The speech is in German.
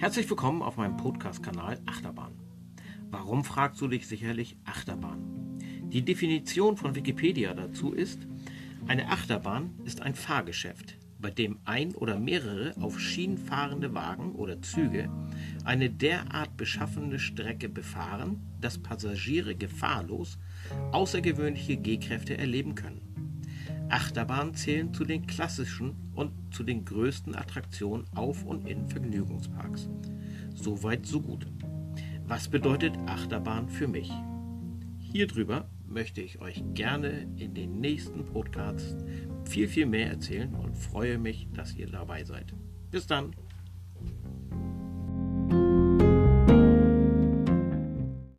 Herzlich willkommen auf meinem Podcast-Kanal Achterbahn. Warum fragst du dich sicherlich Achterbahn? Die Definition von Wikipedia dazu ist, eine Achterbahn ist ein Fahrgeschäft, bei dem ein oder mehrere auf Schienen fahrende Wagen oder Züge eine derart beschaffene Strecke befahren, dass Passagiere gefahrlos außergewöhnliche Gehkräfte erleben können. Achterbahnen zählen zu den klassischen und zu den größten Attraktionen auf und in Vergnügungsparks. Soweit so gut. Was bedeutet Achterbahn für mich? Hierüber möchte ich euch gerne in den nächsten Podcasts viel, viel mehr erzählen und freue mich, dass ihr dabei seid. Bis dann!